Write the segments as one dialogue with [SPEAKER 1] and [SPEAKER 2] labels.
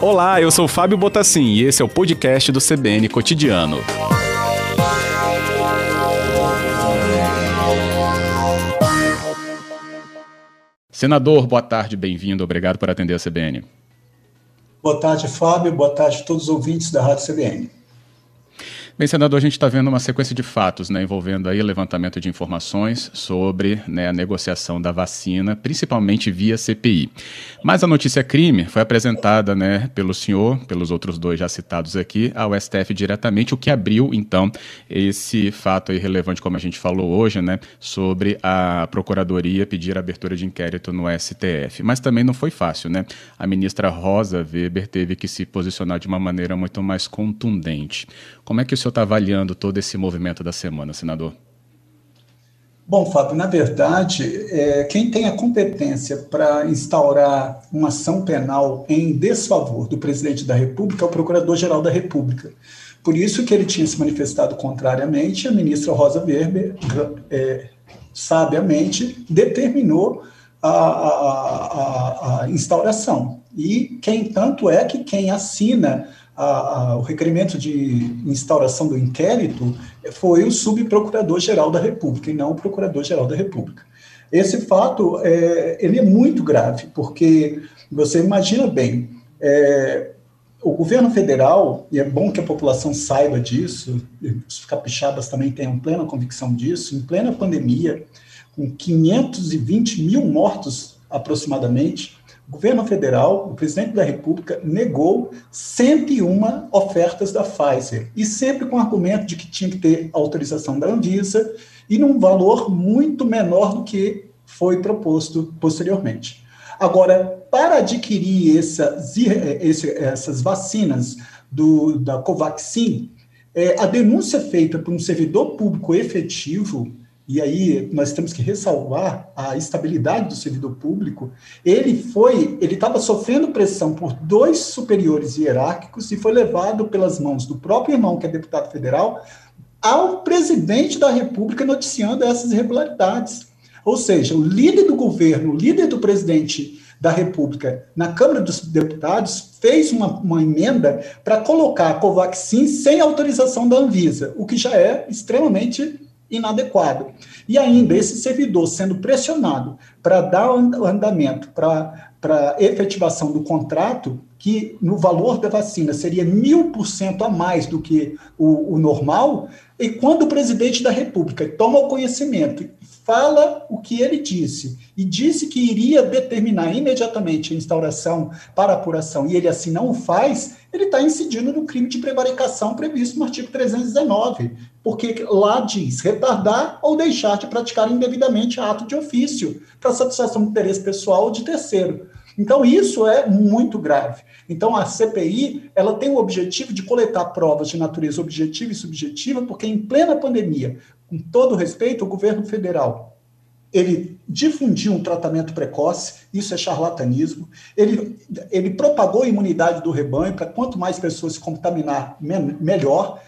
[SPEAKER 1] Olá, eu sou Fábio Botassin e esse é o podcast do CBN Cotidiano. Senador, boa tarde, bem-vindo, obrigado por atender a CBN.
[SPEAKER 2] Boa tarde, Fábio, boa tarde a todos os ouvintes da Rádio CBN.
[SPEAKER 1] Bem, senador, a gente está vendo uma sequência de fatos né, envolvendo aí levantamento de informações sobre né, a negociação da vacina, principalmente via CPI. Mas a notícia crime foi apresentada né, pelo senhor, pelos outros dois já citados aqui, ao STF diretamente, o que abriu, então, esse fato relevante, como a gente falou hoje, né, sobre a Procuradoria pedir a abertura de inquérito no STF. Mas também não foi fácil, né? A ministra Rosa Weber teve que se posicionar de uma maneira muito mais contundente. Como é que o senhor está avaliando todo esse movimento da semana, senador?
[SPEAKER 2] Bom, Fábio, na verdade, é, quem tem a competência para instaurar uma ação penal em desfavor do presidente da República é o Procurador-Geral da República. Por isso que ele tinha se manifestado contrariamente, a ministra Rosa Weber, é, sabiamente, determinou a, a, a, a instauração. E quem tanto é que quem assina a, a, o requerimento de instauração do inquérito foi o subprocurador-geral da República e não o procurador-geral da República. Esse fato é, ele é muito grave, porque você imagina bem, é, o governo federal, e é bom que a população saiba disso, os capixabas também tenham plena convicção disso, em plena pandemia, com 520 mil mortos aproximadamente, o governo federal, o presidente da República, negou 101 ofertas da Pfizer, e sempre com o argumento de que tinha que ter autorização da Anvisa e num valor muito menor do que foi proposto posteriormente. Agora, para adquirir essas, essas vacinas do, da Covaxin, é, a denúncia feita por um servidor público efetivo e aí nós temos que ressalvar a estabilidade do servidor público, ele foi, ele estava sofrendo pressão por dois superiores hierárquicos e foi levado pelas mãos do próprio irmão, que é deputado federal, ao presidente da República noticiando essas irregularidades. Ou seja, o líder do governo, o líder do presidente da República na Câmara dos Deputados fez uma, uma emenda para colocar a Covaxin sem autorização da Anvisa, o que já é extremamente inadequado. E ainda, esse servidor sendo pressionado para dar o andamento para efetivação do contrato, que no valor da vacina seria mil por cento a mais do que o, o normal, e quando o presidente da República toma o conhecimento, fala o que ele disse, e disse que iria determinar imediatamente a instauração para apuração, e ele assim não o faz, ele está incidindo no crime de prevaricação previsto no artigo 319, porque lá diz retardar ou deixar de praticar indevidamente ato de ofício para satisfação do interesse pessoal ou de terceiro. Então, isso é muito grave. Então, a CPI ela tem o objetivo de coletar provas de natureza objetiva e subjetiva, porque em plena pandemia, com todo respeito, o governo federal ele difundiu um tratamento precoce, isso é charlatanismo. Ele, ele propagou a imunidade do rebanho para quanto mais pessoas se contaminar, melhor.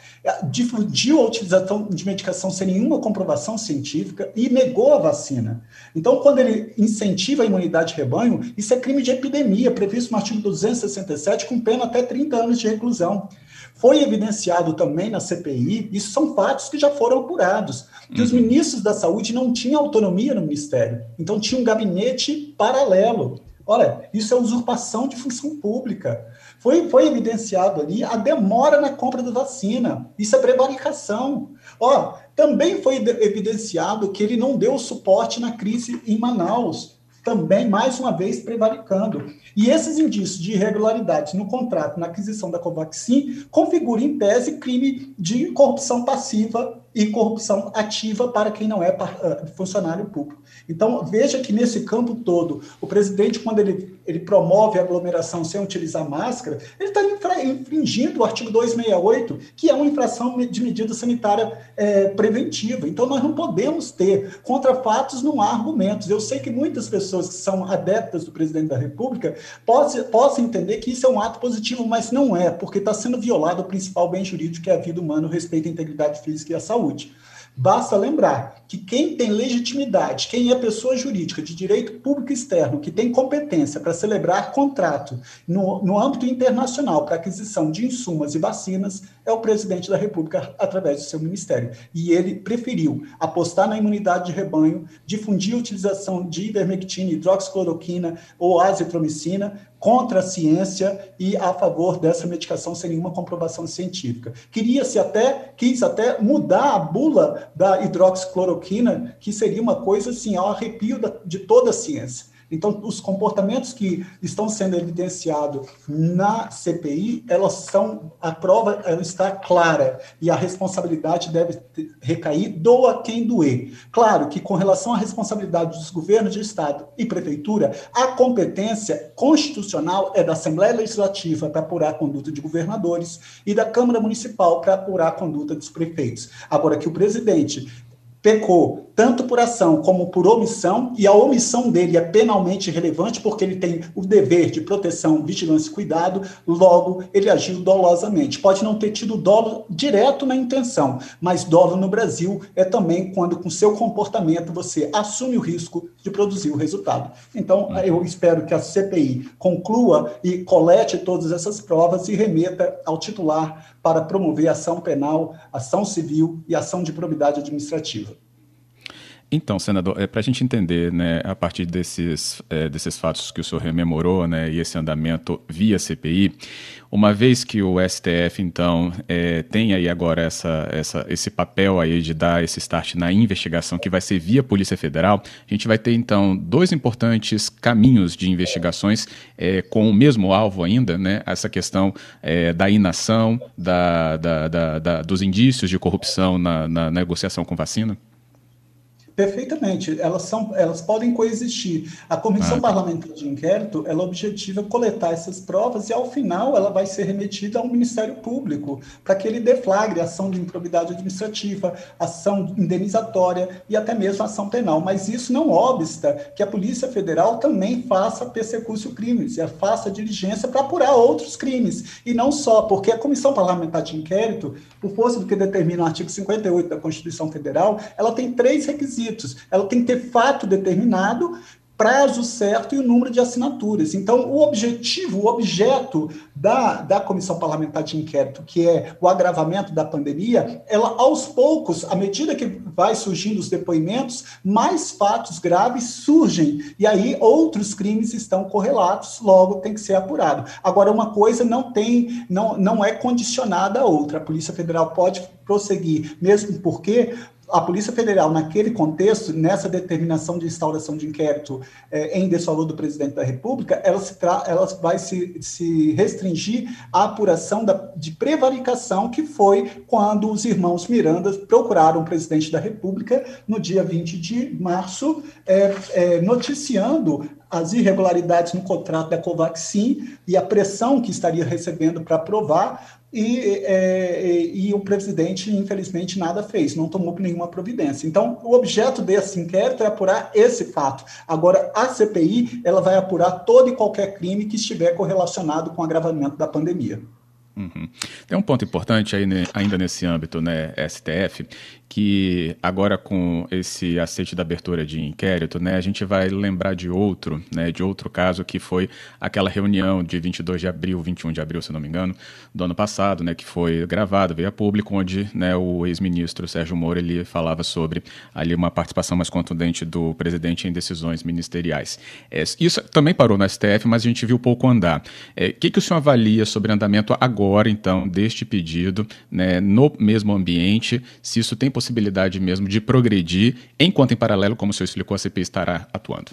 [SPEAKER 2] Difundiu a utilização de medicação sem nenhuma comprovação científica e negou a vacina. Então, quando ele incentiva a imunidade de rebanho, isso é crime de epidemia, previsto no artigo 267, com pena até 30 anos de reclusão. Foi evidenciado também na CPI, isso são fatos que já foram apurados, que uhum. os ministros da saúde não tinham autonomia no ministério, então tinha um gabinete paralelo. Olha, isso é usurpação de função pública. Foi, foi evidenciado ali a demora na compra da vacina. Isso é prevaricação. Ó, também foi evidenciado que ele não deu suporte na crise em Manaus também, mais uma vez, prevaricando. E esses indícios de irregularidades no contrato, na aquisição da Covaxin, configuram, em tese, crime de corrupção passiva e corrupção ativa para quem não é ah, funcionário público. Então, veja que nesse campo todo, o presidente, quando ele, ele promove a aglomeração sem utilizar máscara, ele está infringindo o artigo 268, que é uma infração de medida sanitária é, preventiva. Então, nós não podemos ter contra fatos, não há argumentos. Eu sei que muitas pessoas que são adeptas do presidente da República possam, possam entender que isso é um ato positivo, mas não é, porque está sendo violado o principal bem jurídico, que é a vida humana, o respeito à integridade física e à saúde. Basta lembrar que quem tem legitimidade, quem é pessoa jurídica de direito público externo, que tem competência para celebrar contrato no, no âmbito internacional para aquisição de insumos e vacinas, é o presidente da República através do seu ministério. E ele preferiu apostar na imunidade de rebanho, difundir a utilização de ivermectina, hidroxicloroquina ou azitromicina contra a ciência e a favor dessa medicação sem nenhuma comprovação científica. Queria-se até, quis até mudar a bula da hidroxicloroquina, que seria uma coisa assim, ao arrepio de toda a ciência. Então, os comportamentos que estão sendo evidenciados na CPI, elas são a prova ela está clara e a responsabilidade deve recair doa quem doer. Claro que com relação à responsabilidade dos governos de estado e prefeitura, a competência constitucional é da Assembleia Legislativa para apurar a conduta de governadores e da Câmara Municipal para apurar a conduta dos prefeitos. Agora que o presidente pecou tanto por ação como por omissão, e a omissão dele é penalmente relevante porque ele tem o dever de proteção, vigilância e cuidado, logo ele agiu dolosamente. Pode não ter tido dolo direto na intenção, mas dolo no Brasil é também quando com seu comportamento você assume o risco de produzir o resultado. Então, eu espero que a CPI conclua e colete todas essas provas e remeta ao titular para promover ação penal, ação civil e ação de probidade administrativa.
[SPEAKER 1] Então, senador, é, para a gente entender, né, a partir desses, é, desses fatos que o senhor rememorou, né, e esse andamento via CPI, uma vez que o STF, então, é, tem aí agora essa, essa, esse papel aí de dar esse start na investigação que vai ser via Polícia Federal, a gente vai ter, então, dois importantes caminhos de investigações é, com o mesmo alvo ainda, né, essa questão é, da inação, da, da, da, dos indícios de corrupção na, na negociação com vacina?
[SPEAKER 2] Perfeitamente, elas, são, elas podem coexistir. A Comissão ah, tá. Parlamentar de Inquérito, ela objetiva coletar essas provas e, ao final, ela vai ser remetida ao Ministério Público para que ele deflagre ação de improbidade administrativa, ação indenizatória e até mesmo ação penal. Mas isso não obsta que a Polícia Federal também faça persecúcio crimes, e faça diligência para apurar outros crimes. E não só, porque a Comissão Parlamentar de Inquérito, por força do que determina o artigo 58 da Constituição Federal, ela tem três requisitos requisitos. Ela tem que ter fato determinado, prazo certo e o número de assinaturas. Então, o objetivo, o objeto da, da comissão parlamentar de inquérito, que é o agravamento da pandemia, ela, aos poucos, à medida que vai surgindo os depoimentos, mais fatos graves surgem. E aí, outros crimes estão correlatos, logo tem que ser apurado. Agora, uma coisa não tem, não, não é condicionada à outra. A Polícia Federal pode prosseguir, mesmo porque a Polícia Federal, naquele contexto, nessa determinação de instauração de inquérito é, em desfavor do presidente da República, ela, se ela vai se, se restringir à apuração da, de prevaricação, que foi quando os irmãos Miranda procuraram o presidente da República no dia 20 de março, é, é, noticiando as irregularidades no contrato da Covaxin e a pressão que estaria recebendo para aprovar, e, é, e, o presidente, infelizmente, nada fez, não tomou nenhuma providência. Então, o objeto desse inquérito é apurar esse fato. Agora, a CPI ela vai apurar todo e qualquer crime que estiver correlacionado com o agravamento da pandemia.
[SPEAKER 1] Uhum. Tem um ponto importante aí, né, ainda nesse âmbito, né, STF, que agora com esse aceite da abertura de inquérito, né, a gente vai lembrar de outro, né, de outro caso que foi aquela reunião de 22 de abril, 21 de abril, se não me engano, do ano passado, né, que foi gravado, veio a público, onde, né, o ex-ministro Sérgio Moro, ele falava sobre ali uma participação mais contundente do presidente em decisões ministeriais. É, isso também parou no STF, mas a gente viu pouco andar. O é, que, que o senhor avalia sobre andamento agora, então, deste pedido, né, no mesmo ambiente, se isso tem possibilidade mesmo de progredir, enquanto em paralelo, como o senhor explicou, a CPI estará atuando?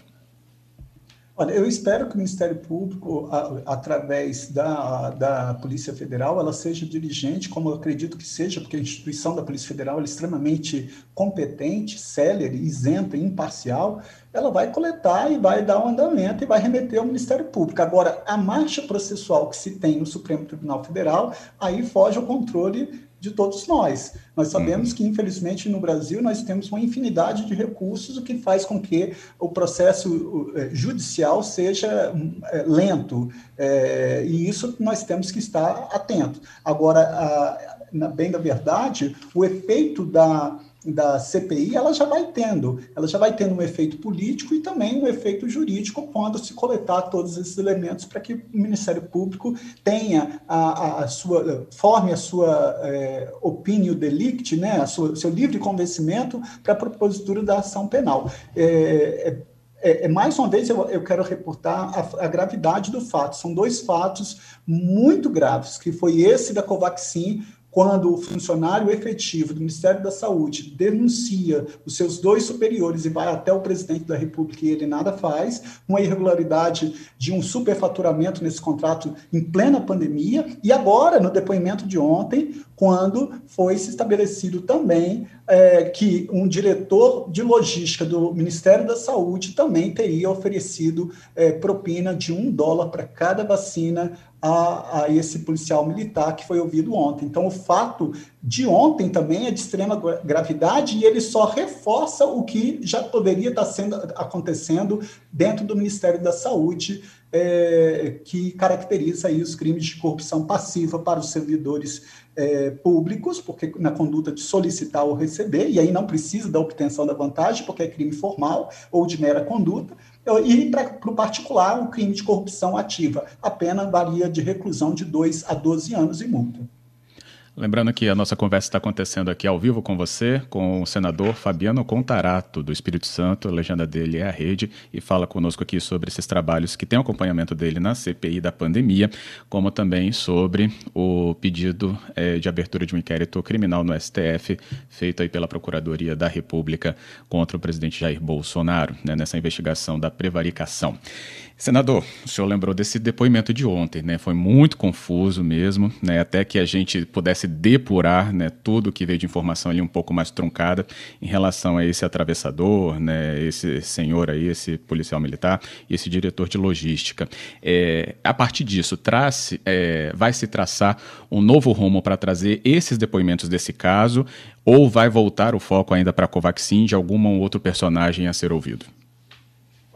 [SPEAKER 2] Olha, eu espero que o Ministério Público, a, através da, da Polícia Federal, ela seja diligente, como eu acredito que seja, porque a instituição da Polícia Federal é extremamente competente, célere, isenta, imparcial, ela vai coletar e vai dar um andamento e vai remeter ao Ministério Público. Agora, a marcha processual que se tem no Supremo Tribunal Federal, aí foge ao controle de todos nós. Nós sabemos uhum. que, infelizmente, no Brasil, nós temos uma infinidade de recursos, o que faz com que o processo eh, judicial seja eh, lento, é, e isso nós temos que estar atentos. Agora, a, na, bem da verdade, o efeito da, da CPI, ela já vai tendo, ela já vai tendo um efeito político e também um efeito jurídico quando se coletar todos esses elementos para que o Ministério Público tenha a, a, sua, forme a sua é, opinião delicti, né, a sua, seu livre convencimento para a propositura da ação penal. É, é, é, é, mais uma vez eu, eu quero reportar a, a, gravidade do fato. São dois fatos muito graves, que foi esse da Covaxin, quando o funcionário efetivo do Ministério da Saúde denuncia os seus dois superiores e vai até o presidente da República e ele nada faz, uma irregularidade de um superfaturamento nesse contrato em plena pandemia, e agora, no depoimento de ontem, quando foi se estabelecido também é, que um diretor de logística do Ministério da Saúde também teria oferecido é, propina de um dólar para cada vacina a, a, esse policial militar que foi ouvido ontem. Então, o fato de ontem também é de extrema gravidade e ele só reforça o que já poderia estar sendo acontecendo dentro do Ministério da Saúde, é, que caracteriza aí os crimes de corrupção passiva para os servidores é, públicos, porque na conduta de solicitar ou receber, e aí não precisa da obtenção da vantagem, porque é crime formal ou de mera conduta, e para o particular, o crime de corrupção ativa. A pena varia de reclusão de 2 a 12 anos e multa.
[SPEAKER 1] Lembrando que a nossa conversa está acontecendo aqui ao vivo com você, com o senador Fabiano Contarato, do Espírito Santo, a legenda dele é a rede, e fala conosco aqui sobre esses trabalhos que tem acompanhamento dele na CPI da pandemia, como também sobre o pedido é, de abertura de um inquérito criminal no STF, feito aí pela Procuradoria da República contra o presidente Jair Bolsonaro, né, nessa investigação da prevaricação. Senador, o senhor lembrou desse depoimento de ontem, né? Foi muito confuso mesmo, né? Até que a gente pudesse depurar, né, tudo que veio de informação ali um pouco mais truncada em relação a esse atravessador, né, esse senhor aí, esse policial militar e esse diretor de logística. É, a partir disso, traz, é, vai se traçar um novo rumo para trazer esses depoimentos desse caso ou vai voltar o foco ainda para a Covaxin de algum outro personagem a ser ouvido?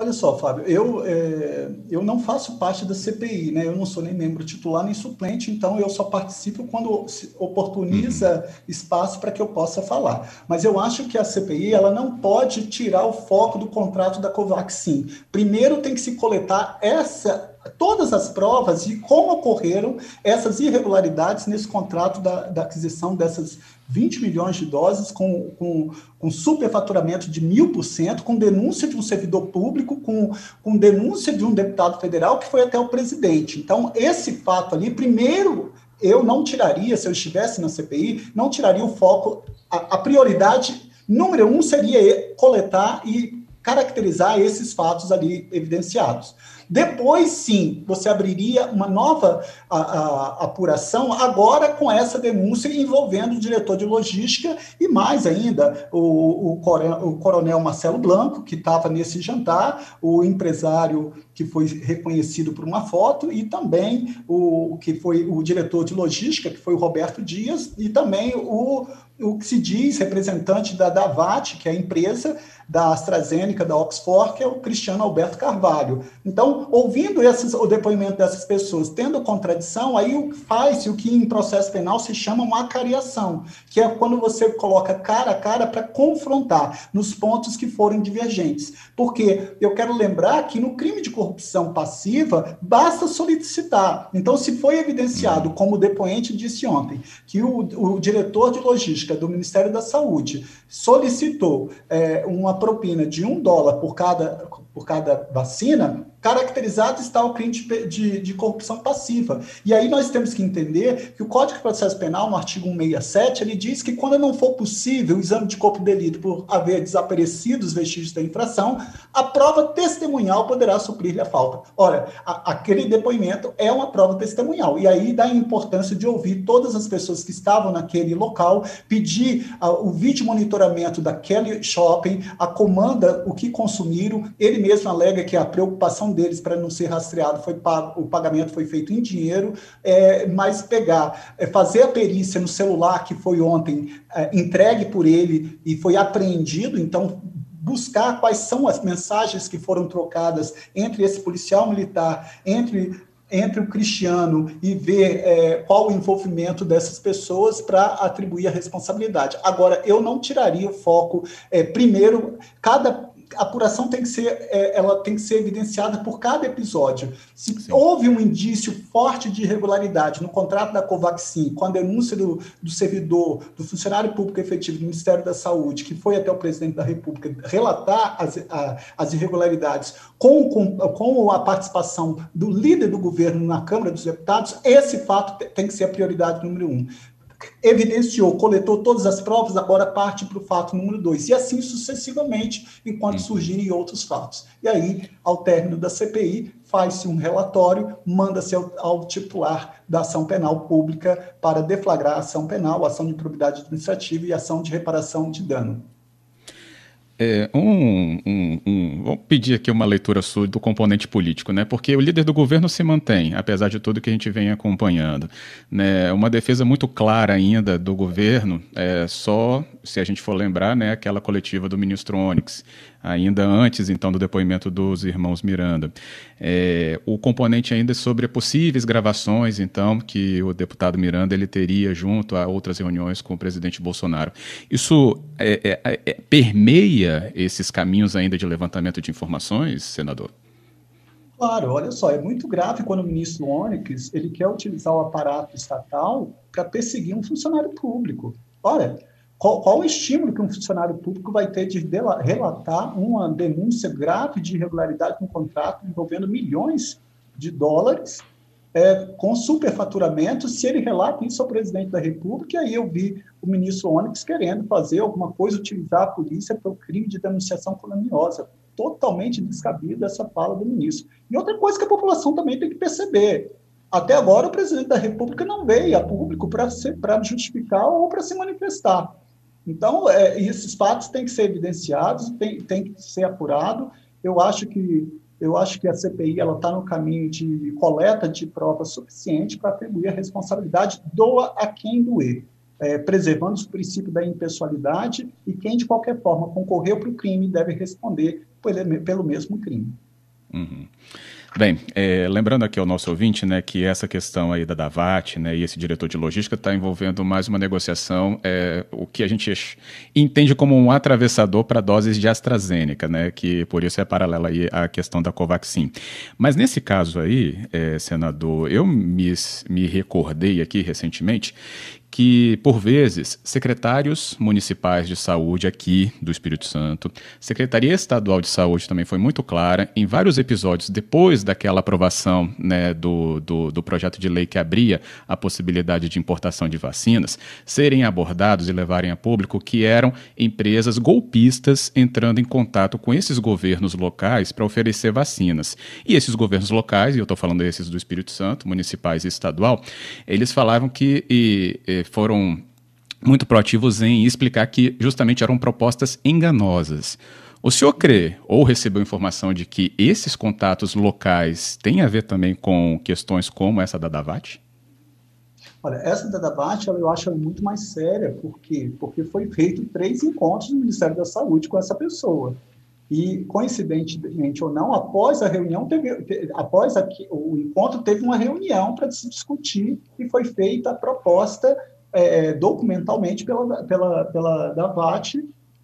[SPEAKER 2] Olha só, Fábio, eu, é, eu não faço parte da CPI, né? Eu não sou nem membro titular nem suplente, então eu só participo quando oportuniza uhum. espaço para que eu possa falar. Mas eu acho que a CPI ela não pode tirar o foco do contrato da Covaxin. Primeiro tem que se coletar essa todas as provas de como ocorreram essas irregularidades nesse contrato da, da aquisição dessas 20 milhões de doses com, com, com superfaturamento de mil por cento, com denúncia de um servidor público, com, com denúncia de um deputado federal que foi até o presidente. Então, esse fato ali, primeiro, eu não tiraria, se eu estivesse na CPI, não tiraria o foco, a, a prioridade número um seria coletar e caracterizar esses fatos ali evidenciados. Depois, sim, você abriria uma nova a, a, apuração, agora com essa denúncia envolvendo o diretor de logística e mais ainda o, o, o coronel Marcelo Blanco, que estava nesse jantar, o empresário que foi reconhecido por uma foto, e também o que foi o diretor de logística, que foi o Roberto Dias, e também o, o que se diz representante da Davat, que é a empresa da AstraZeneca, da Oxford, que é o Cristiano Alberto Carvalho. Então, ouvindo esses, o depoimento dessas pessoas, tendo contradição, aí faz-se o que em processo penal se chama uma acariação, que é quando você coloca cara a cara para confrontar nos pontos que forem divergentes. Porque eu quero lembrar que no crime de corrupção passiva, basta solicitar. Então, se foi evidenciado, como o depoente disse ontem, que o, o diretor de logística do Ministério da Saúde solicitou é, uma propina de um dólar por cada, por cada vacina, caracterizado está o crime de, de, de, corrupção passiva. E aí nós temos que entender que o Código de Processo Penal, no artigo 167, ele diz que quando não for possível o exame de corpo de delito por haver desaparecido os vestígios da infração, a prova testemunhal poderá suprir-lhe a falta. Ora, a, aquele depoimento é uma prova testemunhal. E aí dá a importância de ouvir todas as pessoas que estavam naquele local, pedir uh, o vídeo monitoramento daquele shopping, a comanda o que consumiram, ele mesmo alega que a preocupação deles para não ser rastreado foi pago, o pagamento foi feito em dinheiro, é, mas pegar, é, fazer a perícia no celular que foi ontem é, entregue por ele e foi apreendido, então buscar quais são as mensagens que foram trocadas entre esse policial militar, entre entre o Cristiano e ver é, qual o envolvimento dessas pessoas para atribuir a responsabilidade. Agora, eu não tiraria o foco, é, primeiro, cada apuração tem que ser, é, ela tem que ser evidenciada por cada episódio. Se Sim. houve um indício forte de irregularidade no contrato da Covaxin, com a denúncia do, do servidor, do funcionário público efetivo do Ministério da Saúde, que foi até o presidente da República relatar as, a, as irregularidades com, com, com a participação do líder do governo na Câmara dos Deputados, esse fato tem que ser a prioridade número um evidenciou, coletou todas as provas, agora parte para o fato número dois. E assim sucessivamente, enquanto uhum. surgirem outros fatos. E aí, ao término da CPI, faz-se um relatório, manda-se ao, ao, titular da ação penal pública para deflagrar a ação penal, ação de improbidade administrativa e ação de reparação de dano.
[SPEAKER 1] É, um, um, um, vou pedir aqui uma leitura sua do componente político, né? Porque o líder do governo se mantém, apesar de tudo que a gente vem acompanhando. Né? Uma defesa muito clara ainda do governo, é só, se a gente for lembrar, né, aquela coletiva do ministro Onyx, ainda antes então do depoimento dos irmãos Miranda. É, o componente ainda é sobre possíveis gravações então que o deputado Miranda ele teria junto a outras reuniões com o presidente Bolsonaro. Isso é, esses caminhos ainda de levantamento de informações, senador?
[SPEAKER 2] Claro, olha só, é muito grave quando o ministro Onyx ele quer utilizar o aparato estatal para perseguir um funcionário público. Olha, qual, qual, o estímulo que um funcionário público vai ter de relatar uma denúncia grave de irregularidade no contrato envolvendo milhões de dólares é, com superfaturamento, se ele relata isso ao presidente da República, aí eu vi o ministro Onyx querendo fazer alguma coisa, utilizar a polícia para o crime de denunciação caluniosa. Totalmente descabida essa fala do ministro. E outra coisa que a população também tem que perceber: até agora o presidente da República não veio a público para justificar ou para se manifestar. Então, é, esses fatos têm que ser evidenciados, tem, tem que ser apurado. Eu acho que eu acho que a CPI ela está no caminho de coleta de provas suficiente para atribuir a responsabilidade doa a quem doer, é, preservando o princípio da impessoalidade e quem de qualquer forma concorreu para o crime deve responder pelo mesmo crime.
[SPEAKER 1] Uhum. Bem, é, lembrando aqui ao nosso ouvinte, né, que essa questão aí da Davat, né, e esse diretor de logística está envolvendo mais uma negociação, é, o que a gente entende como um atravessador para doses de AstraZeneca, né, que por isso é paralela aí à questão da Covaxin. Mas nesse caso aí, é, senador, eu me, me recordei aqui recentemente que, por vezes, secretários municipais de saúde aqui do Espírito Santo, Secretaria Estadual de Saúde também foi muito clara, em vários episódios, depois daquela aprovação né, do, do, do, projeto de lei que abria a possibilidade de importação de vacinas, serem abordados e levarem a público que eram empresas golpistas entrando em contato com esses governos locais para oferecer vacinas. E esses governos locais, e eu estou falando esses do Espírito Santo, municipais e estadual, eles falavam que. E, e, foram muito proativos em explicar que justamente eram propostas enganosas. O senhor crê ou recebeu informação de que esses contatos locais têm a ver também com questões como essa da Davat?
[SPEAKER 2] Olha, essa da Davat eu acho muito mais séria, por quê? Porque foi feito três encontros no Ministério da Saúde com essa pessoa. E, coincidentemente ou não, após a reunião, teve, após o encontro, teve uma reunião para se discutir e foi feita a proposta é, documentalmente pela, pela, pela da VAT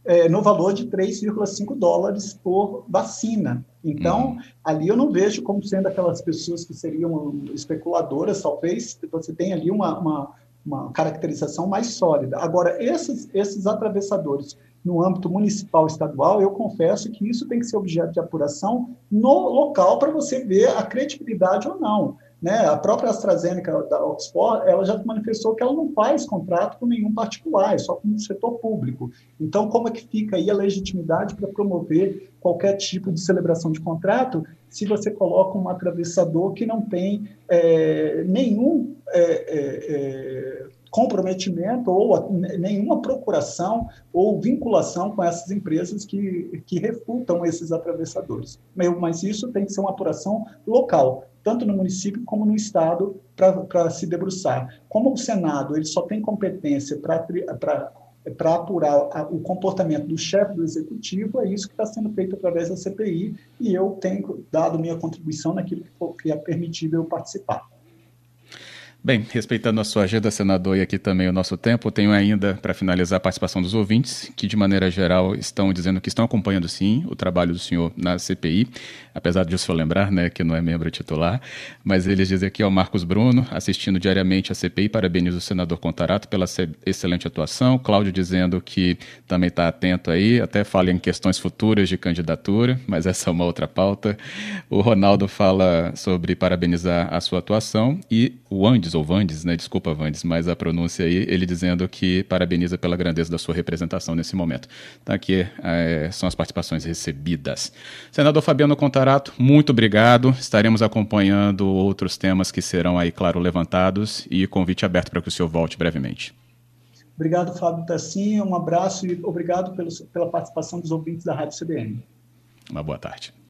[SPEAKER 2] é, no valor de 3,5 dólares por vacina. Então, uhum. ali eu não vejo como sendo aquelas pessoas que seriam especuladoras, talvez você tenha ali uma, uma, uma caracterização mais sólida. Agora, esses, esses atravessadores no âmbito municipal estadual, eu confesso que isso tem que ser objeto de apuração no local para você ver a credibilidade ou não. Né? A própria AstraZeneca da Oxford, ela já manifestou que ela não faz contrato com nenhum particular, é só com o setor público. Então, como é que fica aí a legitimidade para promover qualquer tipo de celebração de contrato se você coloca um atravessador que não tem é, nenhum é, é, é comprometimento ou nenhuma procuração ou vinculação com essas empresas que, que refutam esses atravessadores. Mas isso tem que ser uma apuração local tanto no município como no estado, para se debruçar. Como o Senado ele só tem competência para para apurar o comportamento do chefe do executivo, é isso que está sendo feito através da CPI, e eu tenho dado minha contribuição naquilo que, for, que é permitido eu participar.
[SPEAKER 1] Bem, respeitando a sua agenda, senador, e aqui também o nosso tempo, tenho ainda para finalizar a participação dos ouvintes, que de maneira geral estão dizendo que estão acompanhando sim o trabalho do senhor na CPI, apesar de o senhor lembrar, né, que não é membro titular, mas eles dizem aqui ao Marcos Bruno, assistindo diariamente a CPI, parabeniza o senador Contarato pela excelente atuação, Cláudio dizendo que também está atento aí, até fala em questões futuras de candidatura, mas essa é uma outra pauta. O Ronaldo fala sobre parabenizar a sua atuação e o Andes ou Vandes, né? Desculpa, Vandes, mas a pronúncia aí, ele dizendo que parabeniza pela grandeza da sua representação nesse momento. Então, aqui é, são as participações recebidas. Senador Fabiano Contarato, muito obrigado. Estaremos acompanhando outros temas que serão aí, claro, levantados e convite aberto para que o senhor volte brevemente.
[SPEAKER 2] Obrigado, Fábio Tassinha. Um abraço e obrigado pelo, pela participação dos ouvintes da Rádio CBN.
[SPEAKER 1] Uma boa tarde.